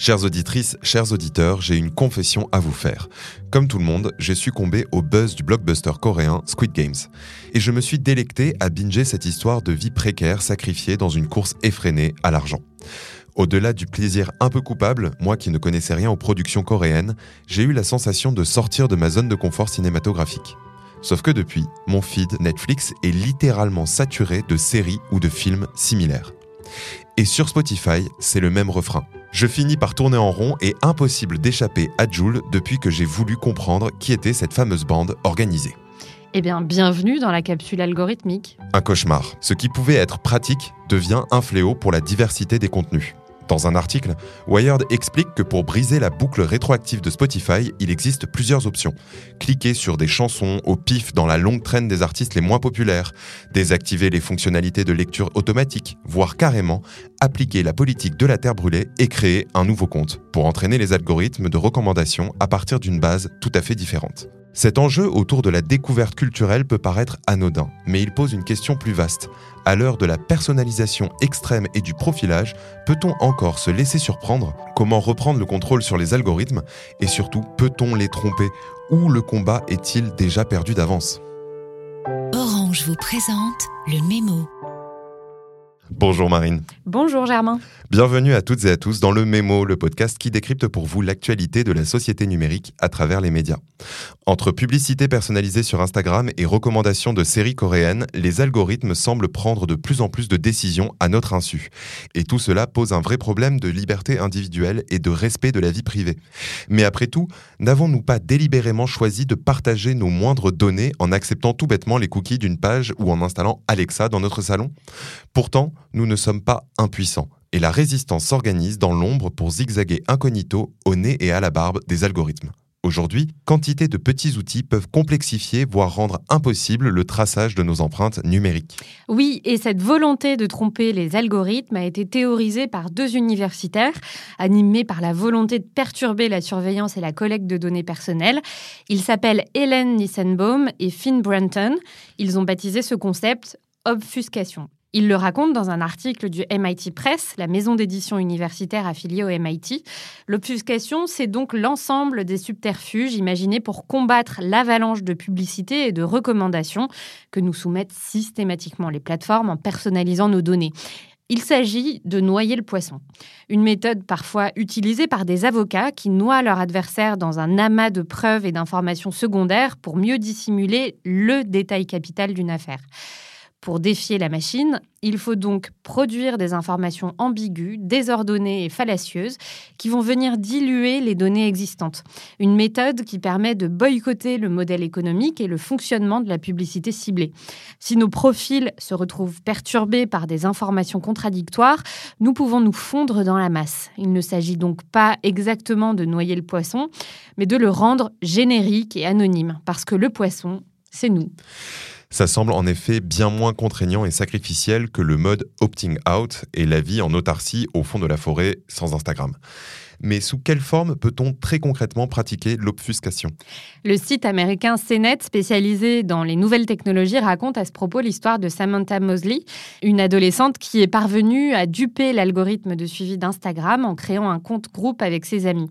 Chères auditrices, chers auditeurs, j'ai une confession à vous faire. Comme tout le monde, j'ai succombé au buzz du blockbuster coréen Squid Games. Et je me suis délecté à binger cette histoire de vie précaire sacrifiée dans une course effrénée à l'argent. Au-delà du plaisir un peu coupable, moi qui ne connaissais rien aux productions coréennes, j'ai eu la sensation de sortir de ma zone de confort cinématographique. Sauf que depuis, mon feed Netflix est littéralement saturé de séries ou de films similaires. Et sur Spotify, c'est le même refrain. Je finis par tourner en rond et impossible d'échapper à Joule depuis que j'ai voulu comprendre qui était cette fameuse bande organisée. Eh bien, bienvenue dans la capsule algorithmique. Un cauchemar. Ce qui pouvait être pratique devient un fléau pour la diversité des contenus. Dans un article, Wired explique que pour briser la boucle rétroactive de Spotify, il existe plusieurs options. Cliquer sur des chansons au pif dans la longue traîne des artistes les moins populaires, désactiver les fonctionnalités de lecture automatique, voire carrément appliquer la politique de la terre brûlée et créer un nouveau compte pour entraîner les algorithmes de recommandation à partir d'une base tout à fait différente. Cet enjeu autour de la découverte culturelle peut paraître anodin, mais il pose une question plus vaste. À l'heure de la personnalisation extrême et du profilage, peut-on encore se laisser surprendre? Comment reprendre le contrôle sur les algorithmes? Et surtout, peut-on les tromper? Ou le combat est-il déjà perdu d'avance? Orange vous présente le mémo. Bonjour Marine. Bonjour Germain. Bienvenue à toutes et à tous dans le Mémo, le podcast qui décrypte pour vous l'actualité de la société numérique à travers les médias. Entre publicité personnalisée sur Instagram et recommandations de séries coréennes, les algorithmes semblent prendre de plus en plus de décisions à notre insu. Et tout cela pose un vrai problème de liberté individuelle et de respect de la vie privée. Mais après tout, n'avons-nous pas délibérément choisi de partager nos moindres données en acceptant tout bêtement les cookies d'une page ou en installant Alexa dans notre salon? Pourtant, nous ne sommes pas impuissants et la résistance s'organise dans l'ombre pour zigzaguer incognito au nez et à la barbe des algorithmes. Aujourd'hui, quantité de petits outils peuvent complexifier, voire rendre impossible le traçage de nos empreintes numériques. Oui, et cette volonté de tromper les algorithmes a été théorisée par deux universitaires, animés par la volonté de perturber la surveillance et la collecte de données personnelles. Ils s'appellent Helen Nissenbaum et Finn Brenton. Ils ont baptisé ce concept obfuscation. Il le raconte dans un article du MIT Press, la maison d'édition universitaire affiliée au MIT. L'obfuscation, c'est donc l'ensemble des subterfuges imaginés pour combattre l'avalanche de publicités et de recommandations que nous soumettent systématiquement les plateformes en personnalisant nos données. Il s'agit de noyer le poisson, une méthode parfois utilisée par des avocats qui noient leur adversaire dans un amas de preuves et d'informations secondaires pour mieux dissimuler le détail capital d'une affaire. Pour défier la machine, il faut donc produire des informations ambiguës, désordonnées et fallacieuses qui vont venir diluer les données existantes. Une méthode qui permet de boycotter le modèle économique et le fonctionnement de la publicité ciblée. Si nos profils se retrouvent perturbés par des informations contradictoires, nous pouvons nous fondre dans la masse. Il ne s'agit donc pas exactement de noyer le poisson, mais de le rendre générique et anonyme, parce que le poisson, c'est nous. Ça semble en effet bien moins contraignant et sacrificiel que le mode opting out et la vie en autarcie au fond de la forêt sans Instagram. Mais sous quelle forme peut-on très concrètement pratiquer l'obfuscation? Le site américain CNET, spécialisé dans les nouvelles technologies, raconte à ce propos l'histoire de Samantha Mosley, une adolescente qui est parvenue à duper l'algorithme de suivi d'Instagram en créant un compte groupe avec ses amis.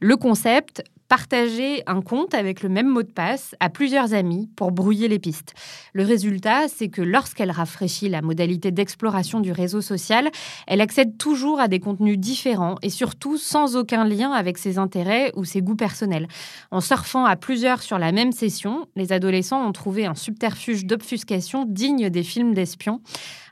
Le concept, partager un compte avec le même mot de passe à plusieurs amis pour brouiller les pistes. Le résultat, c'est que lorsqu'elle rafraîchit la modalité d'exploration du réseau social, elle accède toujours à des contenus différents et surtout sans aucun lien avec ses intérêts ou ses goûts personnels. En surfant à plusieurs sur la même session, les adolescents ont trouvé un subterfuge d'obfuscation digne des films d'espions.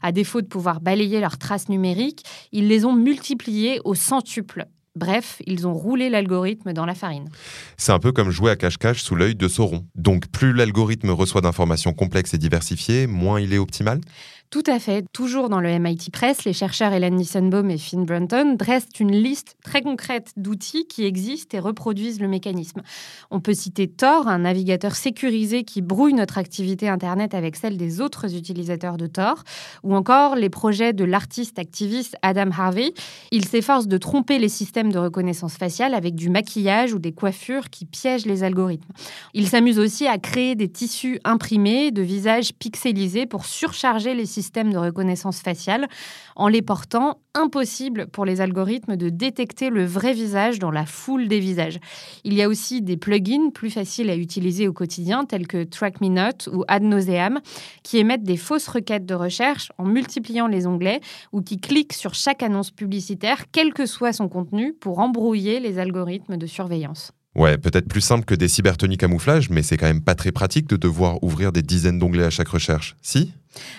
À défaut de pouvoir balayer leurs traces numériques, ils les ont multipliées au centuple Bref, ils ont roulé l'algorithme dans la farine. C'est un peu comme jouer à cache-cache sous l'œil de Sauron. Donc plus l'algorithme reçoit d'informations complexes et diversifiées, moins il est optimal? Tout à fait. Toujours dans le MIT Press, les chercheurs Helen Nissenbaum et Finn Brunton dressent une liste très concrète d'outils qui existent et reproduisent le mécanisme. On peut citer Tor, un navigateur sécurisé qui brouille notre activité Internet avec celle des autres utilisateurs de Tor, ou encore les projets de l'artiste activiste Adam Harvey. Il s'efforce de tromper les systèmes de reconnaissance faciale avec du maquillage ou des coiffures qui piègent les algorithmes. Il s'amuse aussi à créer des tissus imprimés de visages pixelisés pour surcharger les systèmes de reconnaissance faciale. En les portant, impossible pour les algorithmes de détecter le vrai visage dans la foule des visages. Il y a aussi des plugins plus faciles à utiliser au quotidien, tels que Track Me Not ou Ad Nauseam, qui émettent des fausses requêtes de recherche en multipliant les onglets ou qui cliquent sur chaque annonce publicitaire, quel que soit son contenu, pour embrouiller les algorithmes de surveillance. Ouais, peut-être plus simple que des cybertonies camouflage, mais c'est quand même pas très pratique de devoir ouvrir des dizaines d'onglets à chaque recherche. Si?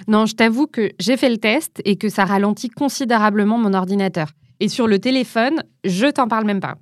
Non, je t'avoue que j'ai fait le test et que ça ralentit considérablement mon ordinateur. Et sur le téléphone, je t'en parle même pas.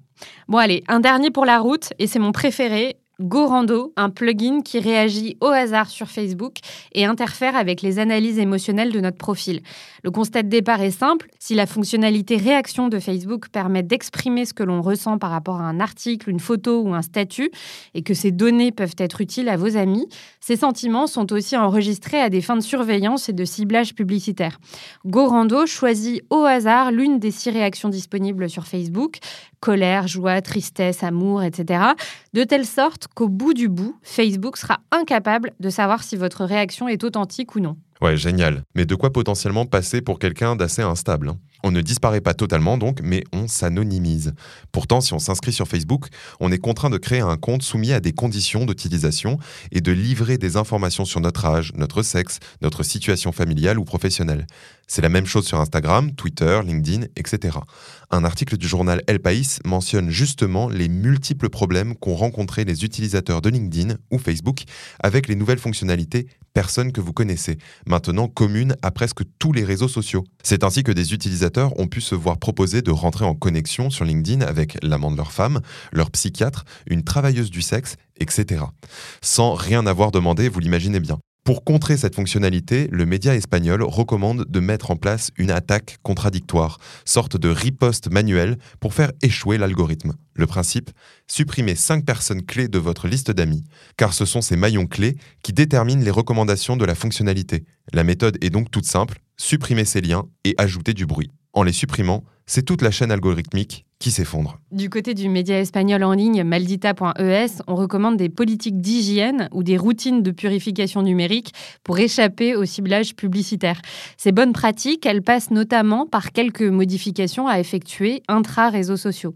Bon allez, un dernier pour la route, et c'est mon préféré, GoRando, un plugin qui réagit au hasard sur Facebook et interfère avec les analyses émotionnelles de notre profil. Le constat de départ est simple, si la fonctionnalité réaction de Facebook permet d'exprimer ce que l'on ressent par rapport à un article, une photo ou un statut, et que ces données peuvent être utiles à vos amis, ces sentiments sont aussi enregistrés à des fins de surveillance et de ciblage publicitaire. GoRando choisit au hasard l'une des six réactions disponibles sur Facebook, colère, joie, tristesse, amour, etc., de telle sorte qu'au bout du bout, Facebook sera incapable de savoir si votre réaction est authentique ou non. Ouais, génial. Mais de quoi potentiellement passer pour quelqu'un d'assez instable hein on ne disparaît pas totalement donc, mais on s'anonymise. Pourtant, si on s'inscrit sur Facebook, on est contraint de créer un compte soumis à des conditions d'utilisation et de livrer des informations sur notre âge, notre sexe, notre situation familiale ou professionnelle. C'est la même chose sur Instagram, Twitter, LinkedIn, etc. Un article du journal El País mentionne justement les multiples problèmes qu'ont rencontrés les utilisateurs de LinkedIn ou Facebook avec les nouvelles fonctionnalités personnes que vous connaissez, maintenant communes à presque tous les réseaux sociaux. C'est ainsi que des utilisateurs ont pu se voir proposer de rentrer en connexion sur LinkedIn avec l'amant de leur femme, leur psychiatre, une travailleuse du sexe, etc. Sans rien avoir demandé, vous l'imaginez bien. Pour contrer cette fonctionnalité, le média espagnol recommande de mettre en place une attaque contradictoire, sorte de riposte manuelle pour faire échouer l'algorithme. Le principe Supprimer 5 personnes clés de votre liste d'amis, car ce sont ces maillons clés qui déterminent les recommandations de la fonctionnalité. La méthode est donc toute simple supprimer ces liens et ajouter du bruit. En les supprimant, c'est toute la chaîne algorithmique qui s'effondre. Du côté du média espagnol en ligne maldita.es, on recommande des politiques d'hygiène ou des routines de purification numérique pour échapper au ciblage publicitaire. Ces bonnes pratiques, elles passent notamment par quelques modifications à effectuer intra-réseaux sociaux.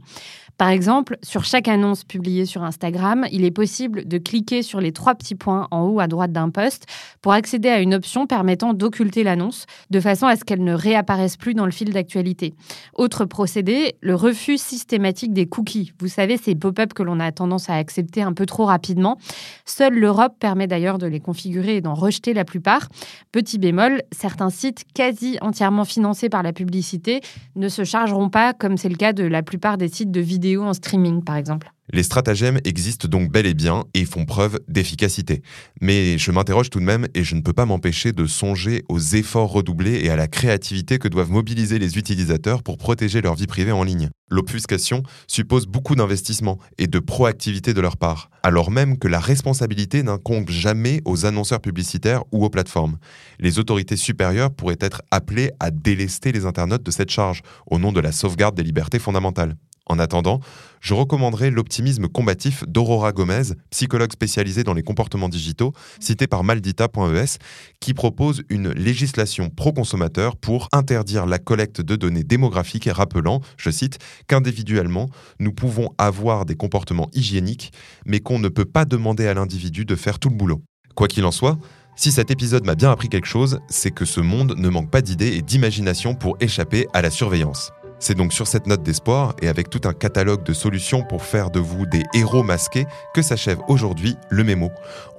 Par exemple, sur chaque annonce publiée sur Instagram, il est possible de cliquer sur les trois petits points en haut à droite d'un post pour accéder à une option permettant d'occulter l'annonce de façon à ce qu'elle ne réapparaisse plus dans le fil d'actualité. Autre procédé, le refus systématique des cookies. Vous savez, ces pop-up que l'on a tendance à accepter un peu trop rapidement. Seule l'Europe permet d'ailleurs de les configurer et d'en rejeter la plupart. Petit bémol, certains sites quasi entièrement financés par la publicité ne se chargeront pas, comme c'est le cas de la plupart des sites de vidéos en streaming, par exemple. Les stratagèmes existent donc bel et bien et font preuve d'efficacité. Mais je m'interroge tout de même et je ne peux pas m'empêcher de songer aux efforts redoublés et à la créativité que doivent mobiliser les utilisateurs pour protéger leur vie privée en ligne. L'obfuscation suppose beaucoup d'investissement et de proactivité de leur part, alors même que la responsabilité n'incombe jamais aux annonceurs publicitaires ou aux plateformes. Les autorités supérieures pourraient être appelées à délester les internautes de cette charge au nom de la sauvegarde des libertés fondamentales. En attendant, je recommanderais l'optimisme combatif d'Aurora Gomez, psychologue spécialisée dans les comportements digitaux, citée par maldita.es, qui propose une législation pro-consommateur pour interdire la collecte de données démographiques, rappelant, je cite, qu'individuellement, nous pouvons avoir des comportements hygiéniques, mais qu'on ne peut pas demander à l'individu de faire tout le boulot. Quoi qu'il en soit, si cet épisode m'a bien appris quelque chose, c'est que ce monde ne manque pas d'idées et d'imagination pour échapper à la surveillance. C'est donc sur cette note d'espoir et avec tout un catalogue de solutions pour faire de vous des héros masqués que s'achève aujourd'hui le mémo.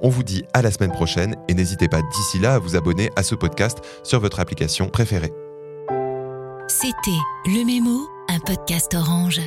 On vous dit à la semaine prochaine et n'hésitez pas d'ici là à vous abonner à ce podcast sur votre application préférée. C'était Le Mémo, un podcast orange.